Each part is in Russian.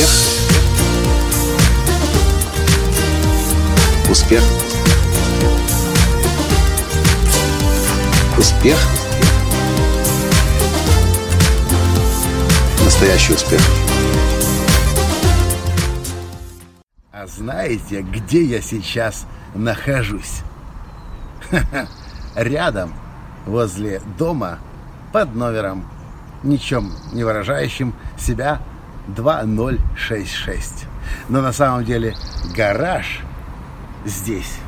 Успех. Успех. Успех. Настоящий успех. А знаете, где я сейчас нахожусь? Рядом, возле дома, под номером, ничем не выражающим себя 2066. Но на самом деле гараж здесь.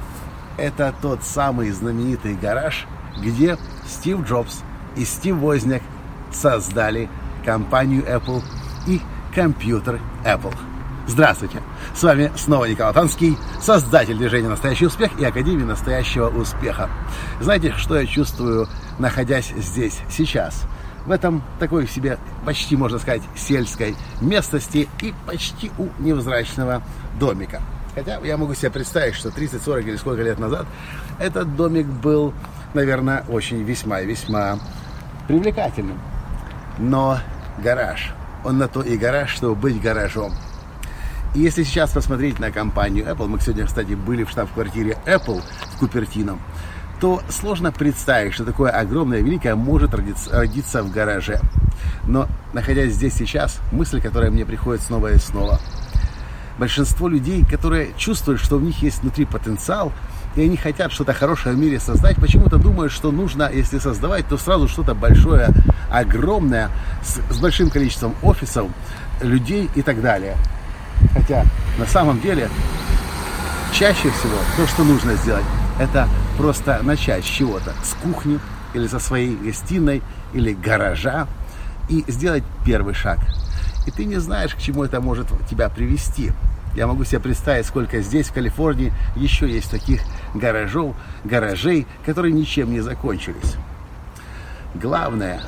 Это тот самый знаменитый гараж, где Стив Джобс и Стив Возняк создали компанию Apple и компьютер Apple. Здравствуйте! С вами снова Николай Танский, создатель движения «Настоящий успех» и Академии «Настоящего успеха». Знаете, что я чувствую, находясь здесь сейчас? В этом такой себе, почти можно сказать, сельской местности и почти у невзрачного домика. Хотя я могу себе представить, что 30, 40 или сколько лет назад этот домик был, наверное, очень весьма и весьма привлекательным. Но гараж, он на то и гараж, чтобы быть гаражом. И если сейчас посмотреть на компанию Apple, мы сегодня, кстати, были в штаб-квартире Apple в Купертино, то сложно представить, что такое огромное, великое может родиться, в гараже. Но, находясь здесь сейчас, мысль, которая мне приходит снова и снова – большинство людей, которые чувствуют, что у них есть внутри потенциал, и они хотят что-то хорошее в мире создать, почему-то думают, что нужно, если создавать, то сразу что-то большое, огромное, с, с большим количеством офисов, людей и так далее. Хотя на самом деле чаще всего то, что нужно сделать, это просто начать с чего-то, с кухни или со своей гостиной или гаража и сделать первый шаг – и ты не знаешь, к чему это может тебя привести. Я могу себе представить, сколько здесь, в Калифорнии, еще есть таких гаражов, гаражей, которые ничем не закончились. Главное,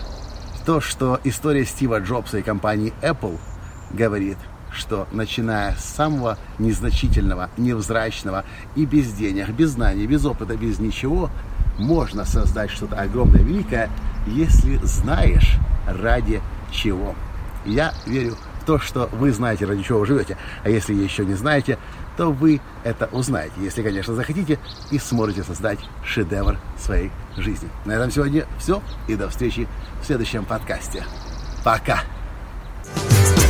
то, что история Стива Джобса и компании Apple говорит, что начиная с самого незначительного, невзрачного и без денег, без знаний, без опыта, без ничего, можно создать что-то огромное, великое, если знаешь ради чего. Я верю в то, что вы знаете, ради чего вы живете. А если еще не знаете, то вы это узнаете, если, конечно, захотите, и сможете создать шедевр своей жизни. На этом сегодня все, и до встречи в следующем подкасте. Пока!